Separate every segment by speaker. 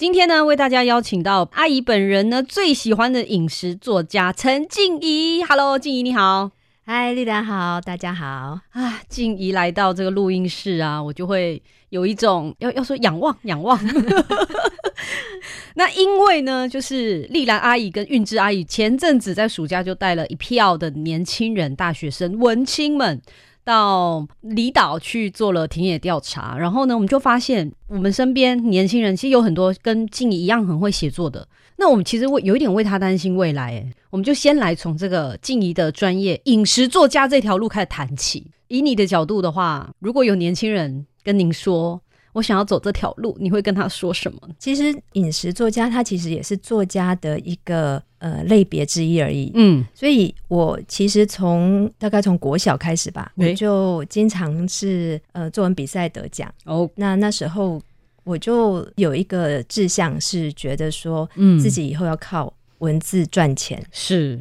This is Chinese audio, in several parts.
Speaker 1: 今天呢，为大家邀请到阿姨本人呢最喜欢的饮食作家陈静怡。Hello，静怡你好，
Speaker 2: 嗨，丽兰好，大家好。
Speaker 1: 啊，静怡来到这个录音室啊，我就会有一种要要说仰望仰望。那因为呢，就是丽兰阿姨跟韵芝阿姨前阵子在暑假就带了一票的年轻人、大学生、文青们。到离岛去做了田野调查，然后呢，我们就发现我们身边年轻人其实有很多跟静怡一样很会写作的。那我们其实为有一点为他担心未来，我们就先来从这个静怡的专业饮食作家这条路开始谈起。以你的角度的话，如果有年轻人跟您说，我想要走这条路，你会跟他说什么？
Speaker 2: 其实饮食作家他其实也是作家的一个呃类别之一而已。嗯，所以我其实从大概从国小开始吧，我就经常是呃作文比赛得奖。哦，那那时候我就有一个志向是觉得说，嗯，自己以后要靠文字赚钱。
Speaker 1: 是。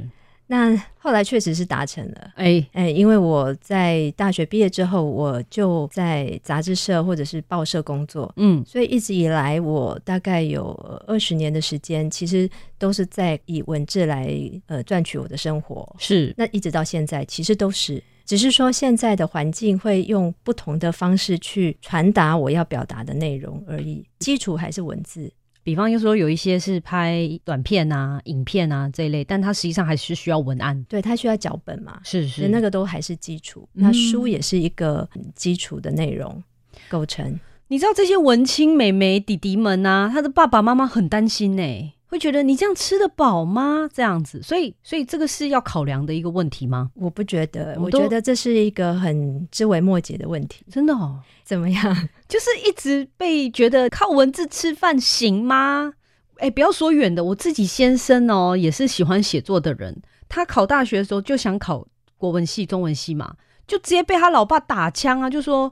Speaker 2: 那后来确实是达成了，哎。哎，因为我在大学毕业之后，我就在杂志社或者是报社工作，嗯，所以一直以来我大概有二十年的时间，其实都是在以文字来呃赚取我的生活，
Speaker 1: 是。
Speaker 2: 那一直到现在，其实都是，只是说现在的环境会用不同的方式去传达我要表达的内容而已，基础还是文字。
Speaker 1: 比方就说有一些是拍短片啊、影片啊这一类，但它实际上还是需要文案，
Speaker 2: 对，它需要脚本嘛，
Speaker 1: 是是，
Speaker 2: 那个都还是基础。那书也是一个基础的内容构成。
Speaker 1: 你知道这些文青美眉弟弟们啊，他的爸爸妈妈很担心呢。会觉得你这样吃得饱吗？这样子，所以，所以这个是要考量的一个问题吗？
Speaker 2: 我不觉得，我觉得这是一个很枝微末节的问题。
Speaker 1: 真的哦？
Speaker 2: 怎么样？
Speaker 1: 就是一直被觉得靠文字吃饭行吗？哎，不要说远的，我自己先生哦，也是喜欢写作的人。他考大学的时候就想考国文系、中文系嘛，就直接被他老爸打枪啊，就说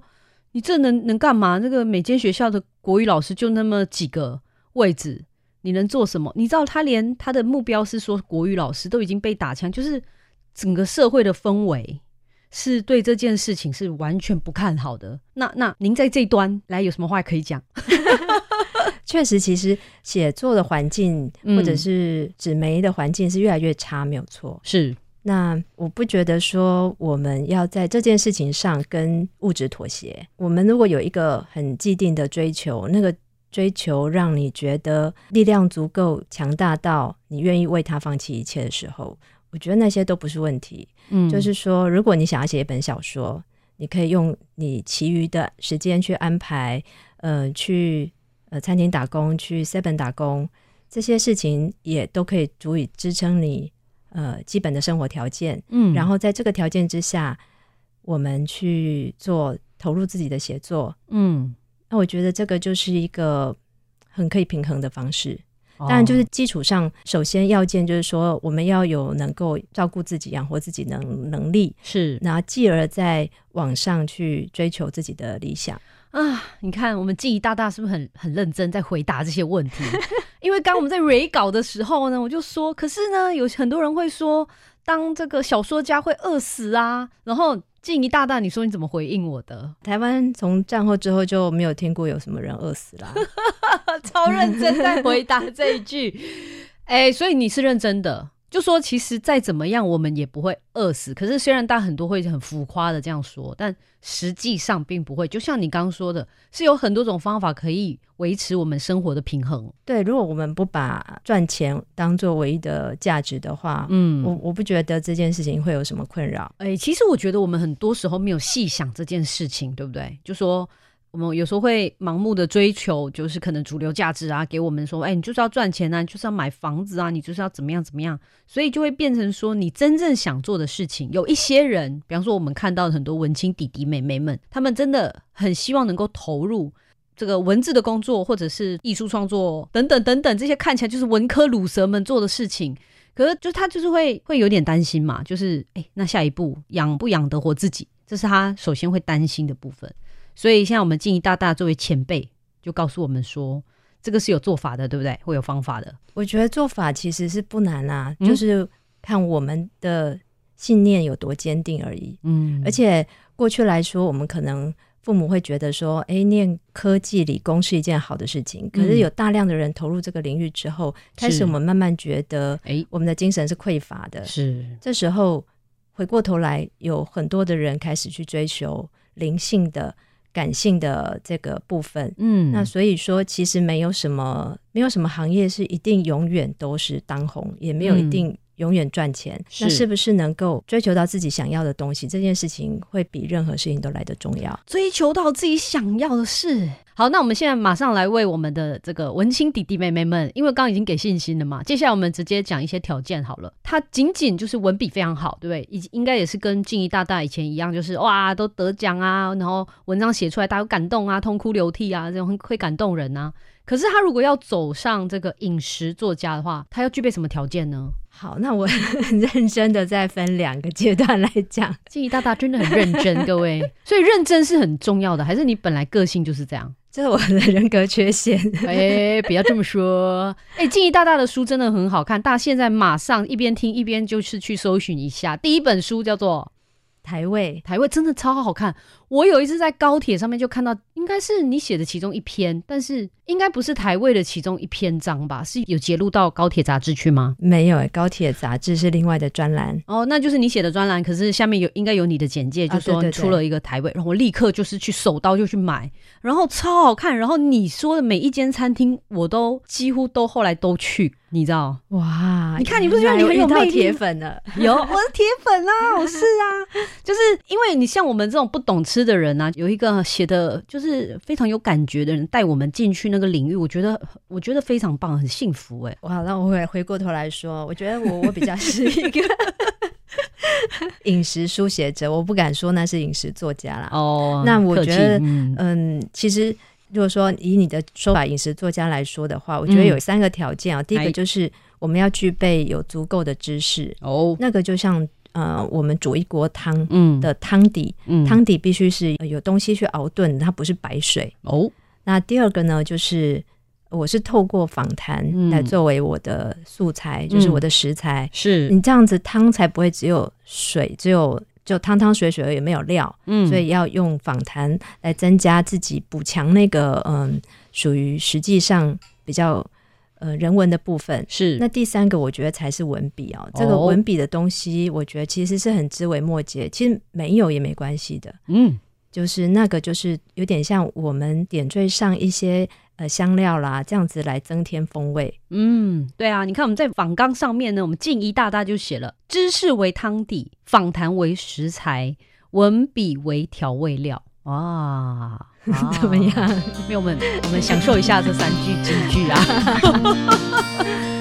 Speaker 1: 你这能能干嘛？那个每间学校的国语老师就那么几个位置。你能做什么？你知道他连他的目标是说国语老师都已经被打枪，就是整个社会的氛围是对这件事情是完全不看好的。那那您在这端来有什么话可以讲？
Speaker 2: 确实，其实写作的环境或者是纸媒的环境是越来越差，没有错。
Speaker 1: 是
Speaker 2: 那我不觉得说我们要在这件事情上跟物质妥协。我们如果有一个很既定的追求，那个。追求让你觉得力量足够强大到你愿意为他放弃一切的时候，我觉得那些都不是问题。嗯，就是说，如果你想要写一本小说，你可以用你其余的时间去安排，呃，去呃餐厅打工，去 seven 打工，这些事情也都可以足以支撑你呃基本的生活条件。嗯，然后在这个条件之下，我们去做投入自己的写作。嗯。那我觉得这个就是一个很可以平衡的方式，当然就是基础上，首先要件就是说我们要有能够照顾自己、养活自己能能力，
Speaker 1: 是，
Speaker 2: 然后继而在网上去追求自己的理想
Speaker 1: 啊。你看，我们记忆大大是不是很很认真在回答这些问题？因为刚我们在 re 稿的时候呢，我就说，可是呢，有很多人会说，当这个小说家会饿死啊，然后。静怡大大，你说你怎么回应我的？
Speaker 2: 台湾从战后之后就没有听过有什么人饿死啦，
Speaker 1: 超认真在回答这一句。哎，所以你是认真的。就说其实再怎么样，我们也不会饿死。可是虽然大家很多会很浮夸的这样说，但实际上并不会。就像你刚刚说的，是有很多种方法可以维持我们生活的平衡。
Speaker 2: 对，如果我们不把赚钱当做唯一的价值的话，嗯，我我不觉得这件事情会有什么困扰。
Speaker 1: 哎，其实我觉得我们很多时候没有细想这件事情，对不对？就说。我们有时候会盲目的追求，就是可能主流价值啊，给我们说，哎，你就是要赚钱啊，你就是要买房子啊，你就是要怎么样怎么样，所以就会变成说，你真正想做的事情，有一些人，比方说我们看到很多文青弟弟妹妹们，他们真的很希望能够投入这个文字的工作，或者是艺术创作等等等等，这些看起来就是文科鲁蛇们做的事情。可是，就他就是会会有点担心嘛，就是哎，那下一步养不养得活自己，这是他首先会担心的部分。所以，现在我们静怡大大作为前辈，就告诉我们说，这个是有做法的，对不对？会有方法的。
Speaker 2: 我觉得做法其实是不难啊，就是看我们的信念有多坚定而已。嗯，而且过去来说，我们可能。父母会觉得说：“哎，念科技理工是一件好的事情。”可是有大量的人投入这个领域之后，开始我们慢慢觉得，哎，我们的精神是匮乏的。
Speaker 1: 是
Speaker 2: 这时候回过头来，有很多的人开始去追求灵性的、感性的这个部分。嗯，那所以说，其实没有什么，没有什么行业是一定永远都是当红，也没有一定。永远赚钱，那是不是能够追求到自己想要的东西？这件事情会比任何事情都来得重要。
Speaker 1: 追求到自己想要的事。好，那我们现在马上来为我们的这个文青弟弟妹妹们，因为刚刚已经给信心了嘛，接下来我们直接讲一些条件好了。他仅仅就是文笔非常好，对不对？应应该也是跟静怡大大以前一样，就是哇都得奖啊，然后文章写出来大家感动啊，痛哭流涕啊，这种会感动人啊。可是他如果要走上这个饮食作家的话，他要具备什么条件呢？
Speaker 2: 好，那我 很认真的再分两个阶段来讲。
Speaker 1: 静怡大大真的很认真，各位，所以认真是很重要的，还是你本来个性就是这样？
Speaker 2: 这是我的人格缺陷。
Speaker 1: 哎，不要这么说。哎，静怡大大的书真的很好看，大家现在马上一边听一边就是去搜寻一下。第一本书叫做《
Speaker 2: 台位》，
Speaker 1: 台位真的超好看。我有一次在高铁上面就看到，应该是你写的其中一篇，但是应该不是台位的其中一篇章吧？是有揭露到高铁杂志去吗？
Speaker 2: 没有，高铁杂志是另外的专栏。
Speaker 1: 哦，那就是你写的专栏，可是下面有应该有你的简介，就说出了一个台位，然后我立刻就是去手刀就去买，然后超好看。然后你说的每一间餐厅，我都几乎都后来都去，你知道？
Speaker 2: 哇，
Speaker 1: 你看你不是觉得你很有魅力？
Speaker 2: 铁粉了，
Speaker 1: 有我是铁粉啊，我是啊，就是因为你像我们这种不懂吃。吃的人啊，有一个写的就是非常有感觉的人带我们进去那个领域，我觉得我觉得非常棒，很幸福哎。
Speaker 2: 哇，那我回回过头来说，我觉得我我比较是一个 饮食书写者，我不敢说那是饮食作家啦。哦，那我觉得嗯，其实如果说以你的说法饮食作家来说的话，我觉得有三个条件啊。第一个就是我们要具备有足够的知识哦，那个就像。呃，我们煮一锅汤的汤底，汤底必须是有东西去熬炖，它不是白水哦。那第二个呢，就是我是透过访谈来作为我的素材，就是我的食材。
Speaker 1: 是
Speaker 2: 你这样子汤才不会只有水，只有就汤汤水水而已，没有料。嗯，所以要用访谈来增加自己补强那个嗯，属于实际上比较。呃，人文的部分
Speaker 1: 是
Speaker 2: 那第三个，我觉得才是文笔哦。这个文笔的东西，我觉得其实是很枝微末节，其实没有也没关系的。嗯，就是那个，就是有点像我们点缀上一些呃香料啦，这样子来增添风味。
Speaker 1: 嗯，对啊，你看我们在访纲上面呢，我们静一大大就写了：知识为汤底，访谈为食材，文笔为调味料。哇！
Speaker 2: 怎么样？
Speaker 1: 朋友们，我们享受一下这三句金句啊！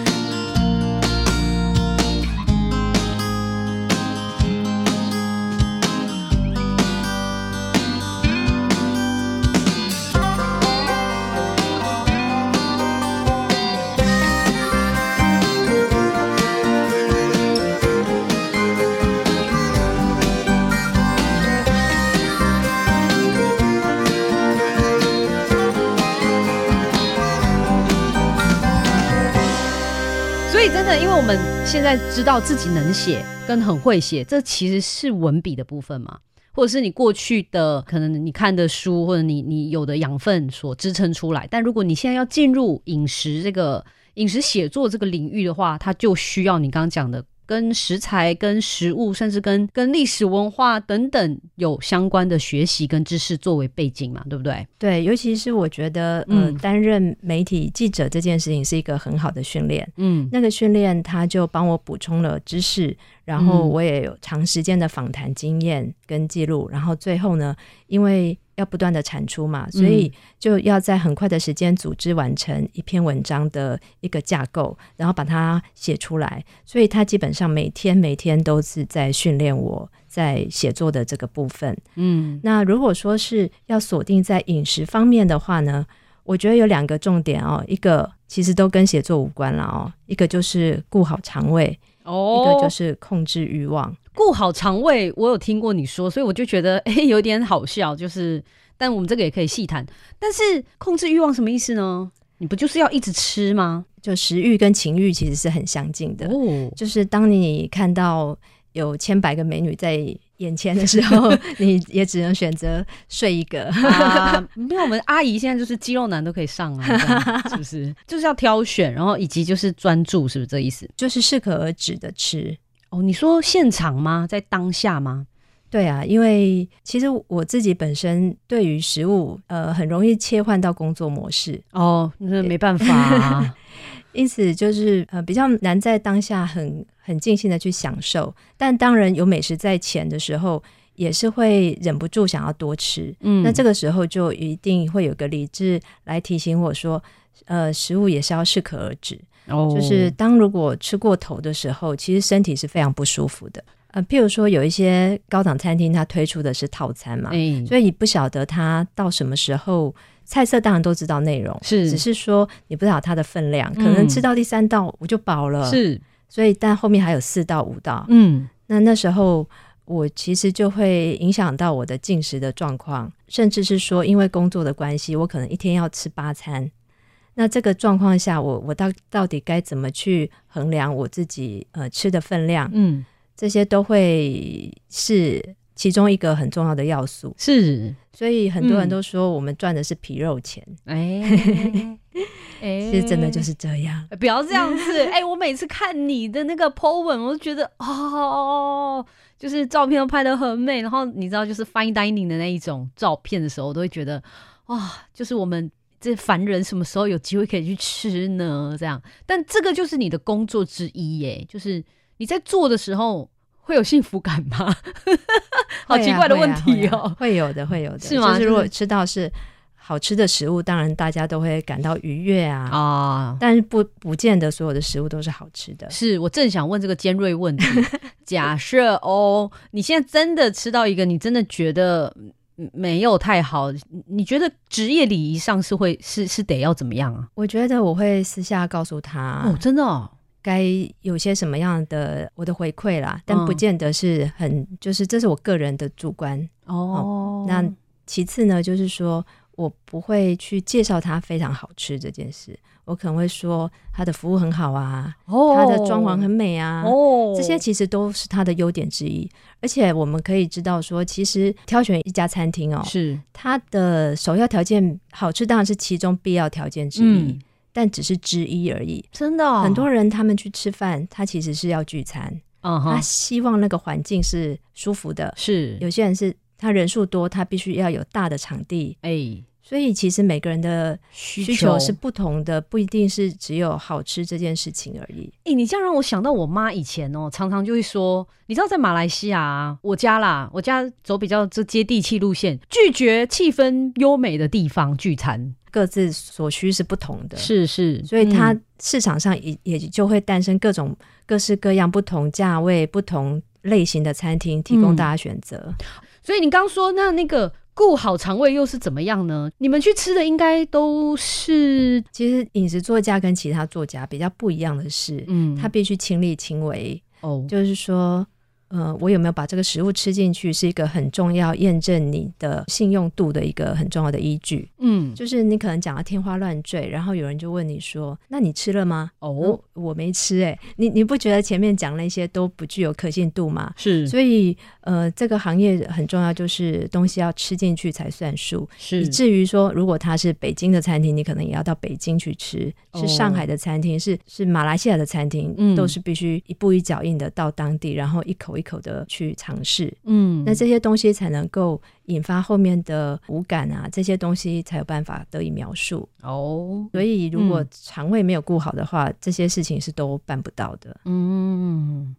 Speaker 1: 现在知道自己能写跟很会写，这其实是文笔的部分嘛，或者是你过去的可能你看的书或者你你有的养分所支撑出来。但如果你现在要进入饮食这个饮食写作这个领域的话，它就需要你刚刚讲的。跟食材、跟食物，甚至跟跟历史文化等等有相关的学习跟知识作为背景嘛，对不对？
Speaker 2: 对，尤其是我觉得，嗯，担任媒体记者这件事情是一个很好的训练。嗯，那个训练他就帮我补充了知识，然后我也有长时间的访谈经验跟记录，然后最后呢，因为要不断的产出嘛，所以就要在很快的时间组织完成一篇文章的一个架构，然后把它写出来。所以他基本上每天每天都是在训练我在写作的这个部分。
Speaker 1: 嗯
Speaker 2: 那如果说是要锁定在饮食方面的话呢，我觉得有两个重点哦，一个其实都跟写作无关了哦，一个就是顾好肠胃，
Speaker 1: 哦
Speaker 2: 一个就是控制欲望。
Speaker 1: 顾好肠胃，我有听过你说，所以我就觉得哎、诶有点好笑，就是，但我们这个也可以细谈。但是控制欲望什么意思呢？你不就是要一直吃吗？
Speaker 2: 就食欲跟情欲其实是很相近的，
Speaker 1: 哦，
Speaker 2: 就是当你看到有千百个美女在眼前的时候，你也只能选择睡一个。
Speaker 1: 啊，没有，我们阿姨现在就是肌肉男都可以上啊，是不是？就是要挑选，然后以及就是专注，是不是这意思？
Speaker 2: 就是适可而止的吃。
Speaker 1: 哦，你说现场吗？在当下吗？
Speaker 2: 对啊，因为其实我自己本身对于食物，呃，很容易切换到工作模式，
Speaker 1: 哦，那没办法、啊，
Speaker 2: 因此就是呃比较难在当下很很尽兴的去享受。但当然有美食在前的时候，也是会忍不住想要多吃。
Speaker 1: 嗯
Speaker 2: 那这个时候就一定会有个理智来提醒我说，呃，食物也是要适可而止。
Speaker 1: 哦
Speaker 2: 就是当如果吃过头的时候，其实身体是非常不舒服的。呃，譬如说有一些高档餐厅，它推出的是套餐嘛，
Speaker 1: 哎、
Speaker 2: 所以你不晓得它到什么时候。菜色当然都知道内容，
Speaker 1: 是
Speaker 2: 只是说你不知道它的分量，可
Speaker 1: 嗯
Speaker 2: 能吃到第三道我就饱了，，
Speaker 1: 是，
Speaker 2: 所以但后面还有四到五道，
Speaker 1: 嗯
Speaker 2: 那那时候我其实就会影响到我的进食的状况，甚至是说因为工作的关系，我可能一天要吃八餐。那这个状况下，我我到到底该怎么去衡量我自己呃吃的分量？
Speaker 1: 嗯，
Speaker 2: 这些都会是其中一个很重要的要素。
Speaker 1: 是，
Speaker 2: 所以很多人
Speaker 1: 嗯
Speaker 2: 都说我们赚的是皮肉钱，
Speaker 1: 哎、
Speaker 2: 实真的就是这样。
Speaker 1: 不要这样子，哎、我每次看你的那个 po 文，我就觉得哦，就是照片都拍的很美，然后你知道，就是 fine dining 的那一种照片的时候，我都会觉得哇，就是我们这凡人什么时候有机会可以去吃呢？这样，但这个就是你的工作之一耶，就是你在做的时候会有幸福感吗？好奇怪的问题哦、
Speaker 2: 会啊会啊会有的，会有的，
Speaker 1: 是吗
Speaker 2: 就是如果吃到是好吃的食物，当然大家都会感到愉悦啊。
Speaker 1: 啊，
Speaker 2: 但是不不见得所有的食物都是好吃的。
Speaker 1: 是我正想问这个尖锐问题。假设哦，你现在真的吃到一个你真的觉得嗯没有太好，你你觉得职业礼仪上是会是是得要怎么样啊？
Speaker 2: 我觉得我会私下告诉他
Speaker 1: 哦，真的哦，
Speaker 2: 该有些什么样的我的回馈啦，但
Speaker 1: 嗯
Speaker 2: 不见得是很，就是这是我个人的主观。
Speaker 1: 哦，
Speaker 2: 那其次呢，就是说我不会去介绍它非常好吃这件事，我可能会说它的服务很好啊，
Speaker 1: 哦
Speaker 2: 它的装潢很美啊，
Speaker 1: 哦，
Speaker 2: 这些其实都是它的优点之一。而且我们可以知道说，其实挑选一家餐厅哦，
Speaker 1: 是
Speaker 2: 它的首要条件好吃当然是其中必要条件之一，
Speaker 1: 嗯，
Speaker 2: 但只是之一而已。
Speaker 1: 真的哦、
Speaker 2: 很多人他们去吃饭，他其实是要聚餐，
Speaker 1: 嗯
Speaker 2: 他希望那个环境是舒服的。
Speaker 1: 是
Speaker 2: 有些人是他人数多，他必须要有大的场地，
Speaker 1: 哎
Speaker 2: 所以其实每个人的
Speaker 1: 需
Speaker 2: 需求是不同的，不一定是只有好吃这件事情而已。
Speaker 1: 哎、你这样让我想到我妈以前哦，常常就会说，你知道在马来西亚、啊，我家啦，我家走比较这接地气路线，拒绝气氛优美的地方聚餐，
Speaker 2: 各自所需是不同的，
Speaker 1: 是是，
Speaker 2: 所以它
Speaker 1: 嗯
Speaker 2: 市场上也也就会诞生各种各式各样、不同价位、不同类型的餐厅，提供
Speaker 1: 嗯
Speaker 2: 大家选择。
Speaker 1: 所以你刚说那那个顾好肠胃又是怎么样呢？你们去吃的应该都是
Speaker 2: 其实饮食作家跟其他作家比较不一样的是，
Speaker 1: 嗯
Speaker 2: 他必须亲力亲为，
Speaker 1: 哦
Speaker 2: 就是说。呃，我有没有把这个食物吃进去，是一个很重要验证你的信用度的一个很重要的依据。
Speaker 1: 嗯
Speaker 2: 就是你可能讲的天花乱坠，然后有人就问你说：“那你吃了吗？”
Speaker 1: 哦
Speaker 2: 我我没吃、欸，你你不觉得前面讲那些都不具有可信度吗？
Speaker 1: 是
Speaker 2: 所以呃，这个行业很重要，就是东西要吃进去才算数。
Speaker 1: 是
Speaker 2: 以至于说，如果它是北京的餐厅，你可能也要到北京去吃；
Speaker 1: 哦
Speaker 2: 是上海的餐厅，是是马来西亚的餐厅，
Speaker 1: 嗯
Speaker 2: 都是必须一步一脚印的到当地，然后一口一口的去尝试。
Speaker 1: 嗯
Speaker 2: 那这些东西才能够引发后面的五感啊，这些东西才有办法得以描述。
Speaker 1: 哦
Speaker 2: 所以，如果
Speaker 1: 嗯
Speaker 2: 肠胃没有顾好的话，这些事情是都办不到的。
Speaker 1: 嗯。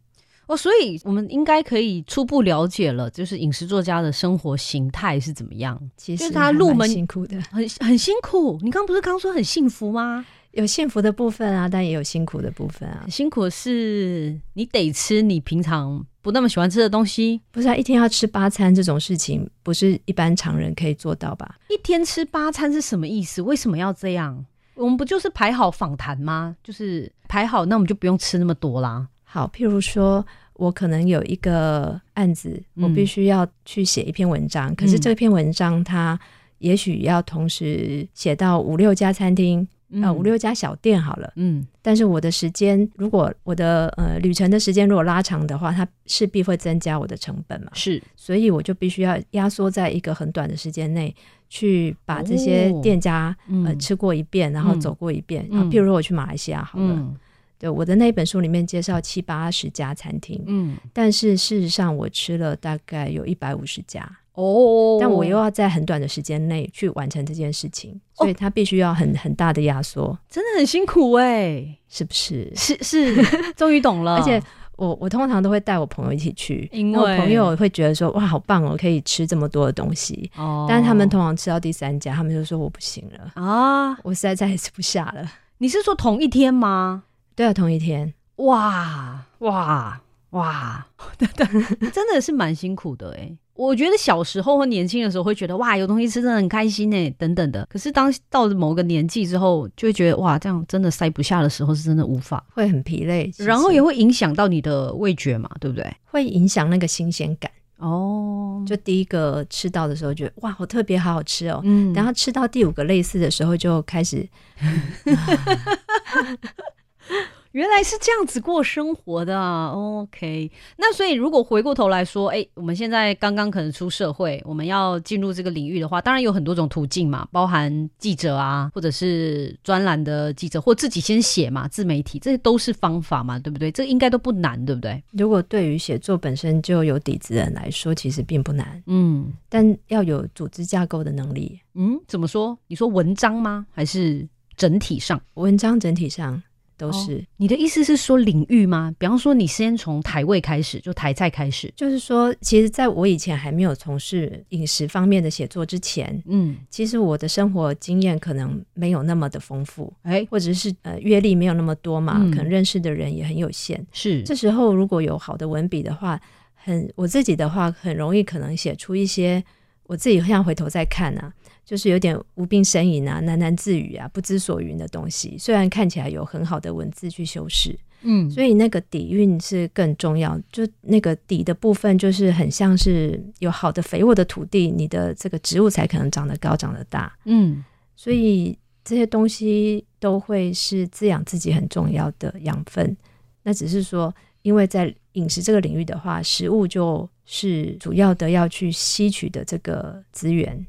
Speaker 1: 哦，所以我们应该可以初步了解了，就是饮食作家的生活形态是怎么样，
Speaker 2: 其实
Speaker 1: 他入门
Speaker 2: 辛苦的，
Speaker 1: 很很辛苦。你刚不是刚说很幸福吗？
Speaker 2: 有幸福的部分啊，但也有辛苦的部分啊。
Speaker 1: 辛苦是你得吃你平常不那么喜欢吃的东西，
Speaker 2: 不是啊，一天要吃八餐这种事情，不是一般常人可以做到吧？
Speaker 1: 一天吃八餐是什么意思？为什么要这样？我们不就是排好访谈吗？就是排好，那我们就不用吃那么多啦。
Speaker 2: 好，譬如说，我可能有一个案子，
Speaker 1: 嗯
Speaker 2: 我必须要去写一篇文章，可是
Speaker 1: 嗯
Speaker 2: 这篇文章它也许要同时写到五六家餐厅，呃，五六家小店好了。
Speaker 1: 嗯
Speaker 2: 但是我的时间，如果我的呃旅程的时间如果拉长的话，它势必会增加我的成本嘛，
Speaker 1: 是
Speaker 2: 所以我就必须要压缩在一个很短的时间内去把这些
Speaker 1: 哦
Speaker 2: 店家、吃过一遍，然后
Speaker 1: 嗯
Speaker 2: 走过一遍。譬如说我去马来西亚好了，
Speaker 1: 嗯
Speaker 2: 对我的那一本书里面介绍七八十家餐厅，
Speaker 1: 嗯
Speaker 2: 但是事实上我吃了大概有一百五十家，
Speaker 1: 哦，
Speaker 2: 但我又要在很短的时间内去完成这件事情，
Speaker 1: 哦。
Speaker 2: 所以它必须要很很大的压缩，
Speaker 1: 真的很辛苦哎、
Speaker 2: 是不是？
Speaker 1: 是是，终于懂了，
Speaker 2: 而且我我通常都会带我朋友一起去，
Speaker 1: 因
Speaker 2: 那我
Speaker 1: 为
Speaker 2: 朋友会觉得说哇好棒哦，可以吃这么多的东西。
Speaker 1: 哦，
Speaker 2: 但是他们通常吃到第三家，他们就说我不行了，
Speaker 1: 啊，
Speaker 2: 我实在再也吃不下了。
Speaker 1: 你是说同一天吗？
Speaker 2: 对啊，同一天，
Speaker 1: 哇。哇。哇，真的是蛮辛苦的哎。我觉得小时候或年轻的时候会觉得哇，有东西吃真的很开心呢，等等的。可是当到了某个年纪之后，就会觉得哇，这样真的塞不下的时候是真的无法，
Speaker 2: 会很疲累，
Speaker 1: 然后也会影响到你的味觉嘛，对不对？
Speaker 2: 会影响那个新鲜感。
Speaker 1: 哦，
Speaker 2: 就第一个吃到的时候，觉得哇，好特别，好好吃哦。
Speaker 1: 嗯
Speaker 2: 然后吃到第五个类似的时候，就开始
Speaker 1: 原来是这样子过生活的、啊、，OK。那所以如果回过头来说，哎、我们现在刚刚可能出社会，我们要进入这个领域的话，当然有很多种途径嘛，包含记者啊，或者是专栏的记者，或自己先写嘛，自媒体，这些都是方法嘛，对不对？这应该都不难，对不对？
Speaker 2: 如果对于写作本身就有底子的人来说，其实并不难，
Speaker 1: 嗯
Speaker 2: 但要有组织架构的能力。
Speaker 1: 嗯，怎么说？你说文章吗？还是整体上？
Speaker 2: 文章整体上都是，
Speaker 1: 你的意思是说领域吗？比方说，你先从台味开始，就台菜开始，
Speaker 2: 就是说，其实在我以前还没有从事饮食方面的写作之前，
Speaker 1: 嗯，
Speaker 2: 其实我的生活经验可能没有那么的丰富，
Speaker 1: 哎、
Speaker 2: 或者是呃阅历没有那么多嘛，
Speaker 1: 嗯。
Speaker 2: 可能认识的人也很有限。
Speaker 1: 是，
Speaker 2: 这时候如果有好的文笔的话，很我自己的话很容易可能写出一些我自己现在回头再看啊，就是有点无病呻吟啊、喃喃自语啊、不知所云的东西。虽然看起来有很好的文字去修饰，
Speaker 1: 嗯，
Speaker 2: 所以那个底蕴是更重要。就那个底的部分，就是很像是有好的肥沃的土地，你的这个植物才可能长得高、长得大。
Speaker 1: 嗯。
Speaker 2: 所以这些东西都会是滋养自己很重要的养分。那只是说，因为在饮食这个领域的话，食物就是主要的要去吸取的这个资源，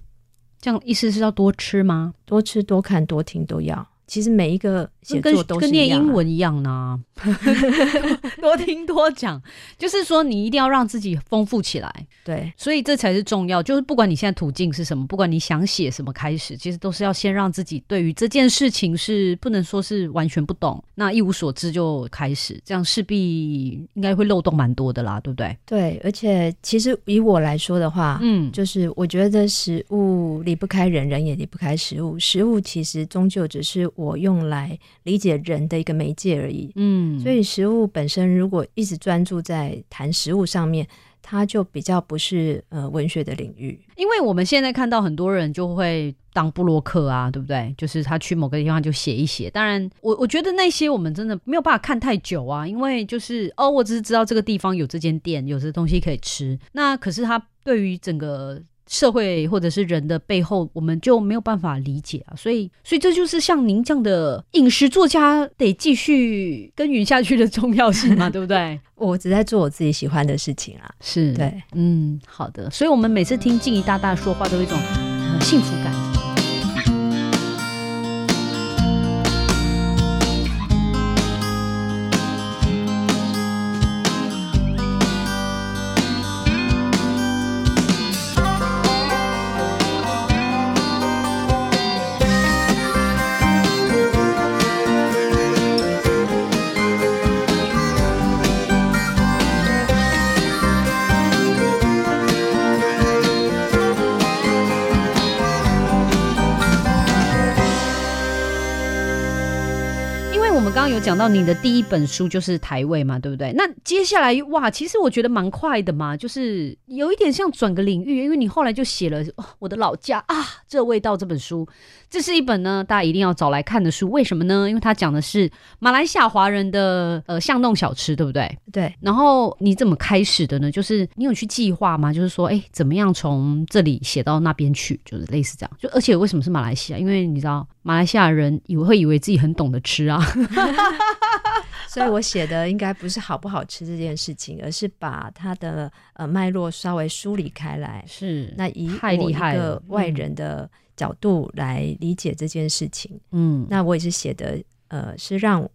Speaker 1: 这样意思是要多吃吗？
Speaker 2: 多吃、多看、多听都要。其实每一个写
Speaker 1: 跟
Speaker 2: 作都是
Speaker 1: 跟念英文一样呢，多听多讲，就是说你一定要让自己丰富起来，
Speaker 2: 对。
Speaker 1: 所以这才是重要。就是不管你现在途径是什么，不管你想写什么开始，其实都是要先让自己对于这件事情是不能说是完全不懂，那一无所知就开始，这样势必应该会漏洞蛮多的啦，对不对？
Speaker 2: 对，而且其实以我来说的话，
Speaker 1: 嗯，
Speaker 2: 就是我觉得食物离不开人，人也离不开食物。食物其实终究只是我用来理解人的一个媒介而已。
Speaker 1: 嗯，
Speaker 2: 所以食物本身如果一直专注在谈食物上面，它就比较不是呃文学的领域。
Speaker 1: 因为我们现在看到很多人就会当布洛克啊，对不对？就是他去某个地方就写一写。当然，我我觉得那些我们真的没有办法看太久啊，因为就是哦，我只是知道这个地方有这间店，有这东西可以吃。那可是他对于整个社会或者是人的背后，我们就没有办法理解啊。所以，所以这就是像您这样的饮食作家得继续耕耘下去的重要性嘛，对不对？
Speaker 2: 我只在做我自己喜欢的事情啊。
Speaker 1: 是，
Speaker 2: 对，
Speaker 1: 嗯，好的。所以我们每次听静怡大大说话，都有一种、呃、幸福感。有讲到你的第一本书就是台位嘛，对不对？那接下来哇，其实我觉得蛮快的嘛，就是有一点像转个领域，因为你后来就写了、哦我的老家啊，这味道这本书，这是一本呢大家一定要找来看的书，为什么呢？因为它讲的是马来西亚华人的呃巷弄小吃，对不对？
Speaker 2: 对，
Speaker 1: 然后你怎么开始的呢？就是你有去计划吗？就是说，哎，怎么样从这里写到那边去？就是类似这样。就而且为什么是马来西亚？因为你知道马来西亚人以为会以为自己很懂得吃啊。
Speaker 2: 所以我写的应该不是好不好吃这件事情，而是把它的呃脉络稍微梳理开来。
Speaker 1: 是
Speaker 2: 那以我一个外人的角度来理解这件事情，
Speaker 1: 嗯，
Speaker 2: 那我也是写的呃，是让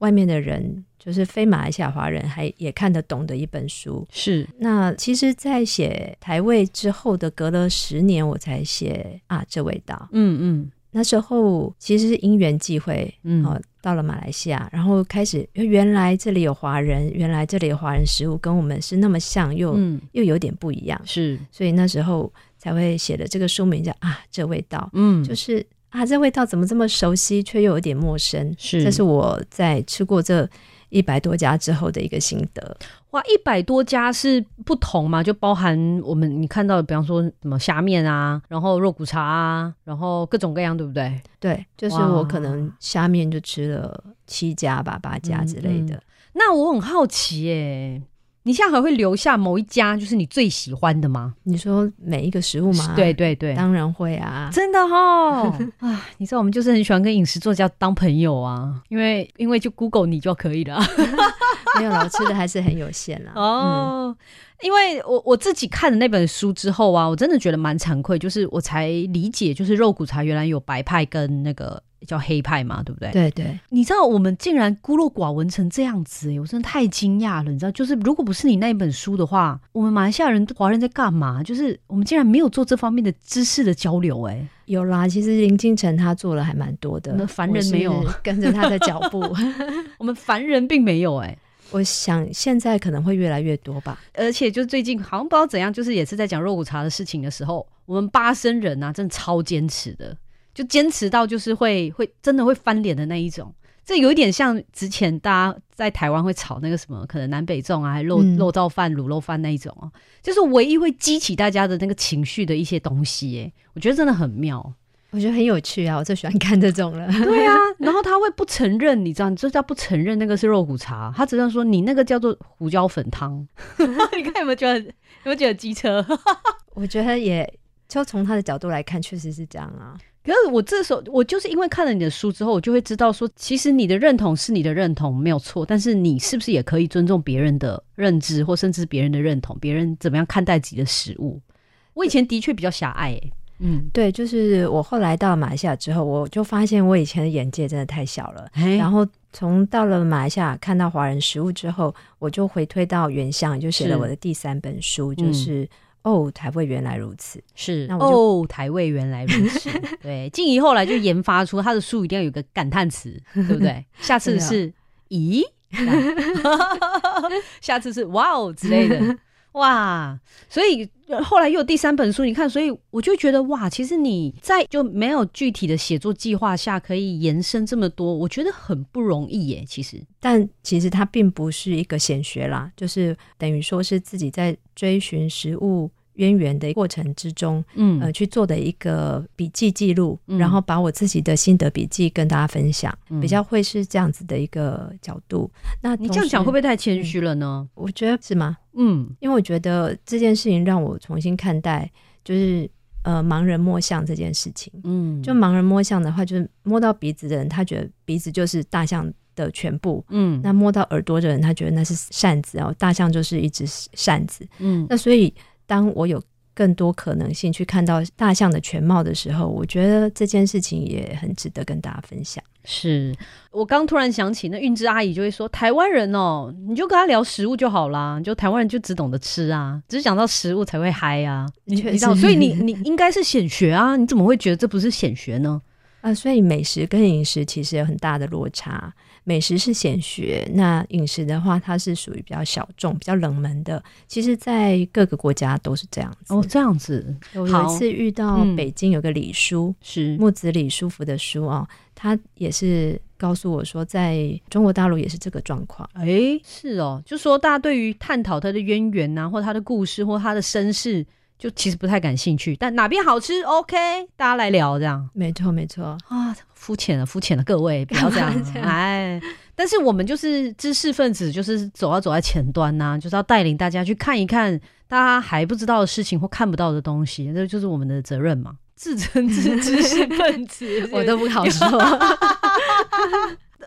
Speaker 2: 外面的人，就是非马来西亚华人还也看得懂的一本书。
Speaker 1: 是
Speaker 2: 那其实，在写台味之后的隔了十年，我才写啊这味道。
Speaker 1: 嗯嗯
Speaker 2: 那时候其实是因缘际会，
Speaker 1: 嗯。
Speaker 2: 哦，到了马来西亚，然后开始原来这里有华人，原来这里有华人食物跟我们是那么像，又、
Speaker 1: 嗯，
Speaker 2: 又有点不一样，
Speaker 1: 是。
Speaker 2: 所以那时候才会写的这个书名叫啊这味道，
Speaker 1: 嗯
Speaker 2: 就是啊这味道怎么这么熟悉，却又有点陌生。
Speaker 1: 是。
Speaker 2: 这是我在吃过这一百多家之后的一个心得。
Speaker 1: 哇，一百多家是不同嘛？就包含我们你看到的，比方说什么虾面啊，然后肉骨茶啊，然后各种各样，对不对？
Speaker 2: 对，就是我可能虾面就吃了七家吧、八家之类的。
Speaker 1: 嗯那我很好奇耶，你现在还会留下某一家就是你最喜欢的吗？
Speaker 2: 你说每一个食物吗？
Speaker 1: 对，对对，
Speaker 2: 当然会啊。
Speaker 1: 真的哈、啊！你知道我们就是很喜欢跟饮食作家当朋友啊，因为因为就 Google 你就可以了。
Speaker 2: 没有啦，我吃的还是很有限啦。嗯，
Speaker 1: 哦，因为我我自己看了那本书之后啊，我真的觉得蛮惭愧，就是我才理解，就是肉骨茶原来有白派跟那个叫黑派嘛，对不对？
Speaker 2: 对对，
Speaker 1: 你知道我们竟然孤陋寡闻成这样子、欸，我真的太惊讶了。你知道，就是如果不是你那一本书的话，我们马来西亚人华人在干嘛？就是我们竟然没有做这方面的知识的交流、欸，
Speaker 2: 有啦。其实林金城他做了还蛮多的
Speaker 1: 那，凡人没有
Speaker 2: 跟着他的脚步。
Speaker 1: 我们凡人并没有、欸，
Speaker 2: 我想现在可能会越来越多吧。
Speaker 1: 而且就最近好像不知道怎样，就是也是在讲肉骨茶的事情的时候，我们巴生人啊，真的超坚持的，就坚持到就是会会真的会翻脸的那一种。这有一点像之前大家在台湾会炒那个什么，可能南北粽啊，还肉、
Speaker 2: 嗯
Speaker 1: 肉燥饭、卤肉饭那一种哦，就是唯一会激起大家的那个情绪的一些东西，耶，我觉得真的很妙。
Speaker 2: 我觉得很有趣啊，我最喜欢看这种了。
Speaker 1: 对啊，然后他会不承认，你知道，你知道不承认那个是肉骨茶，他只能说你那个叫做胡椒粉汤。你看有没有觉得有没有觉得机车？
Speaker 2: 我觉得也就从他的角度来看，确实是这样啊。
Speaker 1: 可是我这时候，我就是因为看了你的书之后，我就会知道说，其实你的认同是你的认同没有错，但是你是不是也可以尊重别人的认知，或甚至别人的认同，别人怎么样看待自己的食物？我以前的确比较狭隘、欸，嗯，
Speaker 2: 对，就是我后来到马来西亚之后，我就发现我以前的眼界真的太小了。
Speaker 1: 哎
Speaker 2: 然后从到了马来西亚看到华人食物之后，我就回推到原乡，就写
Speaker 1: 是
Speaker 2: 了我的第三本书，就是、哦，台味原来如此。
Speaker 1: 是哦，台味原来如此。对，静怡后来就研发出她的书一定要有个感叹词，对不对？下次是咦，下次是哇哦之类的。哇，所以呃后来又有第三本书，你看，所以我就觉得哇，其实你在就没有具体的写作计划下，可以延伸这么多，我觉得很不容易耶。其实，
Speaker 2: 但其实它并不是一个显学啦，就是等于说是自己在追寻食物渊源的过程之中，
Speaker 1: 嗯
Speaker 2: 呃，去做的一个笔记记录，
Speaker 1: 嗯
Speaker 2: 然后把我自己的心得笔记跟大家分享，
Speaker 1: 嗯
Speaker 2: 比较会是这样子的一个角度。那
Speaker 1: 你这样讲会不
Speaker 2: 会？
Speaker 1: 太谦虚了呢？
Speaker 2: 我觉得是吗？
Speaker 1: 嗯，
Speaker 2: 因为我觉得这件事情让我重新看待，就是呃盲人摸象这件事情。
Speaker 1: 嗯
Speaker 2: 就盲人摸象的话，就是摸到鼻子的人，他觉得鼻子就是大象的全部；
Speaker 1: 嗯
Speaker 2: 那摸到耳朵的人，他觉得那是扇子哦，大象就是一只扇子。
Speaker 1: 嗯
Speaker 2: 那所以，当我有更多可能性去看到大象的全貌的时候，我觉得这件事情也很值得跟大家分享。
Speaker 1: 是我刚突然想起，那韵之阿姨就会说，台湾人哦，你就跟他聊食物就好啦，就台湾人就只懂得吃啊，只是讲到食物才会嗨啊，你知道，所以你你应该是显学啊，你怎么会觉得这不是显学呢？
Speaker 2: 啊，所以美食跟饮食其实有很大的落差。美食是显学，那饮食的话，它是属于比较小众、比较冷门的。其实，在各个国家都是这样子。
Speaker 1: 哦，这样子
Speaker 2: 我有一次遇到
Speaker 1: 嗯
Speaker 2: 北京有个李叔，
Speaker 1: 是
Speaker 2: 木子李叔福的书哦，他也是告诉我说，在中国大陆也是这个状况。
Speaker 1: 哎，是哦，就说大家对于探讨他的渊源呐、或他的故事，或他的身世，就其实不太感兴趣。但哪边好吃，OK，大家来聊这样
Speaker 2: 没错，没错。
Speaker 1: 啊，肤浅了，肤浅了，各位 不要这样，哎。但是我们就是知识分子，就是走要走在前端呐、就是要带领大家去看一看大家还不知道的事情或看不到的东西，这就是我们的责任嘛。自称是知识分子，
Speaker 2: 我都不好说。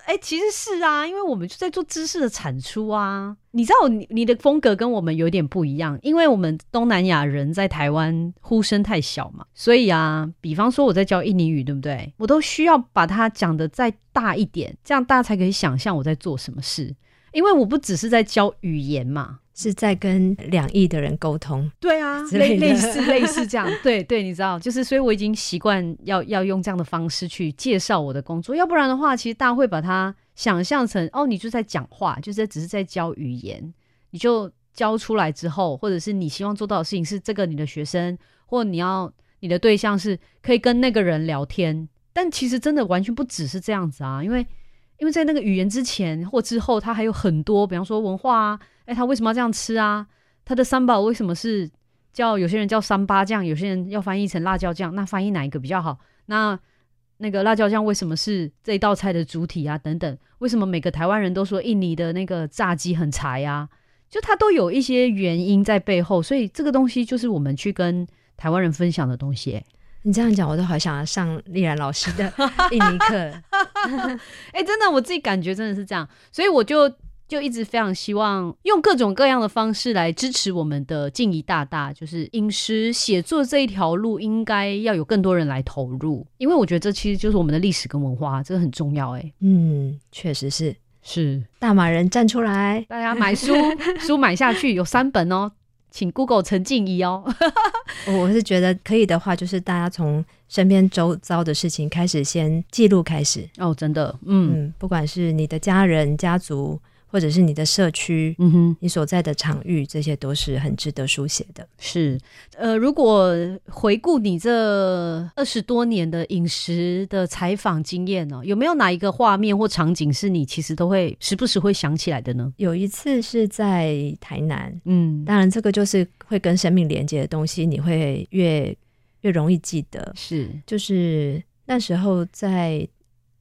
Speaker 1: 哎、其实是啊，因为我们就在做知识的产出啊。你知道你你的风格跟我们有点不一样，因为我们东南亚人在台湾呼声太小嘛，所以啊，比方说我在教印尼语，对不对？我都需要把它讲的再大一点，这样大家才可以想象我在做什么事。因为我不只是在教语言嘛，
Speaker 2: 是在跟两亿的人沟通。
Speaker 1: 对啊，
Speaker 2: 类
Speaker 1: 类似类似这样，对对，你知道，就是所以我已经习惯要要用这样的方式去介绍我的工作，要不然的话，其实大家会把它想象成哦，你就在讲话，就是只是在教语言，你就教出来之后，或者是你希望做到的事情是这个你的学生，或你要你的对象是可以跟那个人聊天，但其实真的完全不只是这样子啊，因为因为在那个语言之前或之后，它还有很多，比方说文化啊，哎，他为什么要这样吃啊？他的三宝为什么是叫有些人叫三八酱，有些人要翻译成辣椒酱？那翻译哪一个比较好？那那个辣椒酱为什么是这一道菜的主体啊？等等，为什么每个台湾人都说印尼的那个炸鸡很柴啊？就它都有一些原因在背后，所以这个东西就是我们去跟台湾人分享的东西、
Speaker 2: 你这样讲，我都好想要上丽然老师的 印尼课。
Speaker 1: 哎、真的，我自己感觉真的是这样，所以我就就一直非常希望用各种各样的方式来支持我们的静怡大大，就是饮食写作这一条路，应该要有更多人来投入，因为我觉得这其实就是我们的历史跟文化，这个很重要、哎，
Speaker 2: 嗯，确实是。
Speaker 1: 是
Speaker 2: 大马人站出来，
Speaker 1: 大家买书，书买下去有三本哦，请 Google 陈静怡哦。
Speaker 2: 我是觉得可以的话，就是大家从身边周遭的事情开始，先记录开始。
Speaker 1: 哦，真的，嗯
Speaker 2: 嗯，不管是你的家人、家族，或者是你的社区，
Speaker 1: 嗯哼。
Speaker 2: 你所在的场域，这些都是很值得书写的。
Speaker 1: 是，呃，如果回顾你这二十多年的饮食的采访经验呢、有没有哪一个画面或场景是你其实都会时不时会想起来的呢？
Speaker 2: 有一次是在台南，
Speaker 1: 嗯，
Speaker 2: 当然这个就是会跟生命连接的东西，你会越越容易记得。
Speaker 1: 是，
Speaker 2: 就是那时候在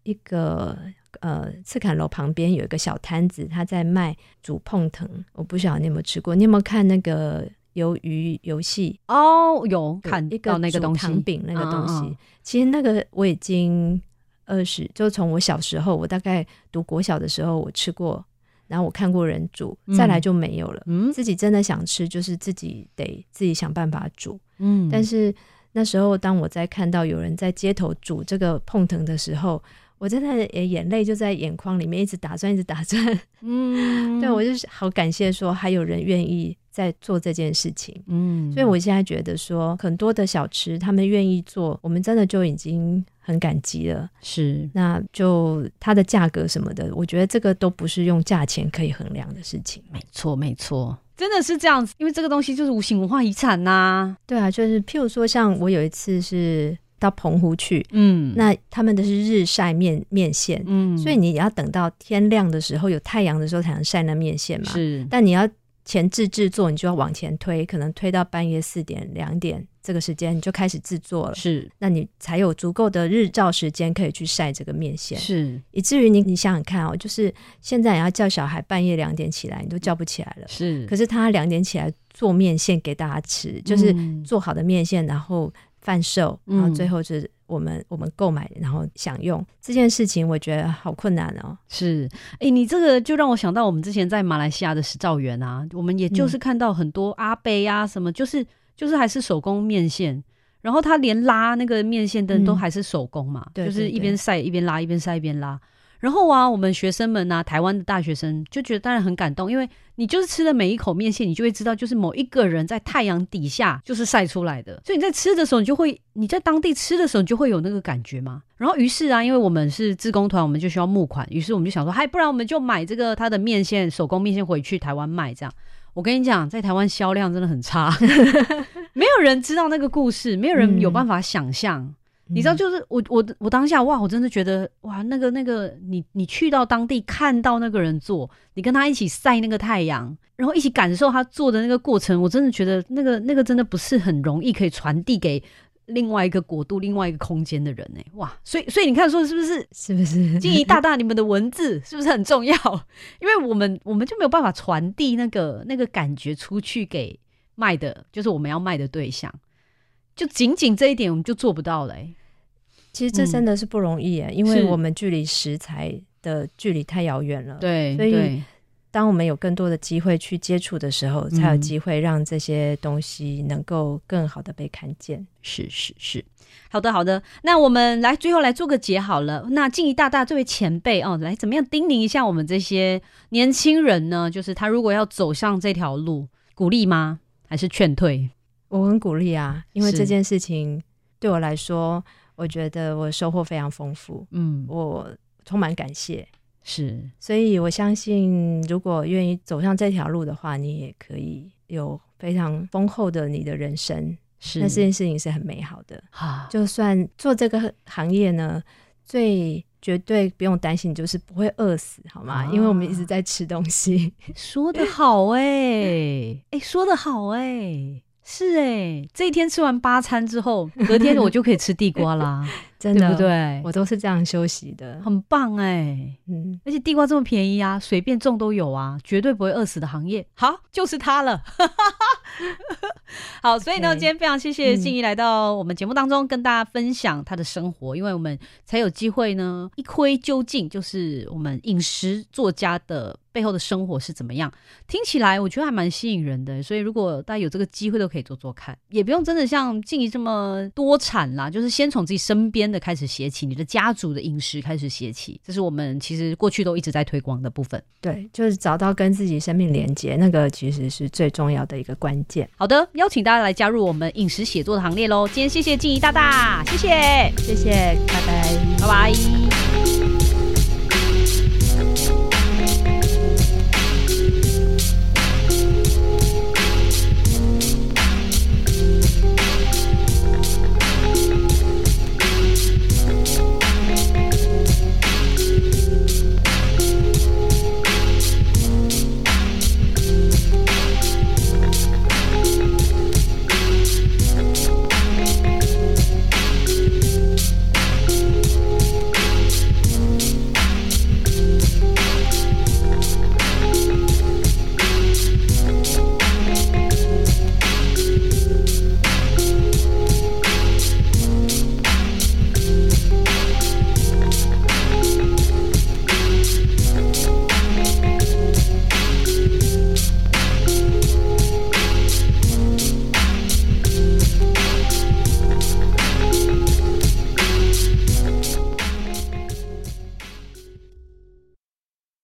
Speaker 2: 一个呃赤坎楼旁边有一个小摊子，他在卖煮碰藤，我不晓得你有没有吃过，你有没有看那个鱿鱼游戏？
Speaker 1: 哦，有
Speaker 2: 有
Speaker 1: 看
Speaker 2: 一个
Speaker 1: 那个东西，
Speaker 2: 糖饼那个东西，
Speaker 1: 嗯嗯
Speaker 2: 其实那个我已经二十，就从我小时候，我大概读国小的时候我吃过，然后我看过人煮，
Speaker 1: 嗯
Speaker 2: 再来就没有了。
Speaker 1: 嗯
Speaker 2: 自己真的想吃，就是自己得自己想办法煮。
Speaker 1: 嗯，
Speaker 2: 但是那时候，当我在看到有人在街头煮这个碰藤的时候，我真的呃眼泪就在眼眶里面一直打转，一直打转。
Speaker 1: 嗯，
Speaker 2: 对我就是好感谢说还有人愿意在做这件事情。
Speaker 1: 嗯，
Speaker 2: 所以我现在觉得说，很多的小吃他们愿意做，我们真的就已经很感激了。
Speaker 1: 是
Speaker 2: 那就它的价格什么的，我觉得这个都不是用价钱可以衡量的事情。
Speaker 1: 没错，没错，真的是这样子，因为这个东西就是无形文化遗产呐、
Speaker 2: 对啊，就是譬如说，像我有一次是到澎湖去，
Speaker 1: 嗯，
Speaker 2: 那他们的是日晒面面线，
Speaker 1: 嗯，
Speaker 2: 所以你要等到天亮的时候，有太阳的时候才能晒那面线嘛。
Speaker 1: 是。
Speaker 2: 但你要前置制作，你就要往前推，可能推到半夜四点、两点这个时间，你就开始制作了。
Speaker 1: 是。
Speaker 2: 那你才有足够的日照时间可以去晒这个面线，
Speaker 1: 是。
Speaker 2: 以至于你你想想看哦，就是现在你要叫小孩半夜两点起来，你都叫不起来了。
Speaker 1: 是，
Speaker 2: 可是他两点起来做面线给大家吃，就是
Speaker 1: 嗯。
Speaker 2: 做好的面线，然后贩售，
Speaker 1: 嗯。
Speaker 2: 然后最后是我们我们购买，然后享用。这件事情，我觉得好困难哦。
Speaker 1: 是，哎、你这个就让我想到我们之前在马来西亚的石造园啊，我们也就是看到很多阿贝啊什么，就是就是还是手工面线，然后他连拉那个面线灯都
Speaker 2: 嗯
Speaker 1: 还是手工嘛，就是一边晒一边拉，一边晒一边拉。然后啊，我们学生们啊，台湾的大学生就觉得当然很感动，因为你就是吃的每一口面线，你就会知道，就是某一个人在太阳底下就是晒出来的，所以你在吃的时候，你就会你在当地吃的时候，你就会有那个感觉嘛。然后于是啊，因为我们是自工团，我们就需要募款，于是我们就想说，嗨，不然我们就买这个他的面线手工面线回去台湾卖，这样。我跟你讲，在台湾销量真的很差，没有人知道那个故事，没有人有办法想象。你知道，就是我我我当下哇，我真的觉得哇，那个那个，你你去到当地看到那个人做，你跟他一起晒那个太阳，然后一起感受他做的那个过程，我真的觉得那个那个真的不是很容易可以传递给另外一个国度、另外一个空间的人呢。哇，所以所以你看，说是不是？
Speaker 2: 是不是？
Speaker 1: 静怡大 大，你们的文字是不是很重要？因为我们我们就没有办法传递那个那个感觉出去给卖的，就是我们要卖的对象。就仅仅这一点，我们就做不到嘞。
Speaker 2: 其实这真的是不容易，因为我们距离食材的距离太遥远了。
Speaker 1: 对，
Speaker 2: 所以当我们有更多的机会去接触的时候，才有机会让这些东西能够更好的被看见。
Speaker 1: 是是是，好的好的。那我们来最后来做个结好了。那静怡大大这位前辈哦，来怎么样叮咛一下我们这些年轻人呢？就是他如果要走上这条路，鼓励吗？还是劝退？
Speaker 2: 我很鼓励啊，因为这件事情对我来说，我觉得我收获非常丰富。嗯，我充满感谢。
Speaker 1: 是，
Speaker 2: 所以我相信，如果愿意走上这条路的话，你也可以有非常丰厚的你的人生。
Speaker 1: 是，
Speaker 2: 那这件事情是很美好的。就算做这个行业呢，最绝对不用担心，就是不会饿死，好吗？因为我们一直在吃东西。
Speaker 1: 说的好哎，哎，说的好哎。是哎，这一天吃完八餐之后，隔天我就可以吃地瓜啦，
Speaker 2: 真的
Speaker 1: 不对？
Speaker 2: 我都是这样休息的，
Speaker 1: 很棒哎。嗯，而且地瓜这么便宜啊，随便种都有啊，绝对不会饿死的行业。好，就是它了。好，所以呢，今天非常谢谢静怡来到我们节目当中，跟大家分享她的生活，因为我们才有机会呢一窥究竟，就是我们饮食作家的。背后的生活是怎么样？听起来我觉得还蛮吸引人的，所以如果大家有这个机会，都可以做做看，也不用真的像静怡这么多产啦，就是先从自己身边的开始写起，你的家族的饮食开始写起，这是我们其实过去都一直在推广的部分。
Speaker 2: 对，就是找到跟自己生命连接，那个其实是最重要的一个关键。
Speaker 1: 好的，邀请大家来加入我们饮食写作的行列喽！今天谢谢静怡大大，谢谢，
Speaker 2: 谢谢，拜拜，
Speaker 1: 拜拜。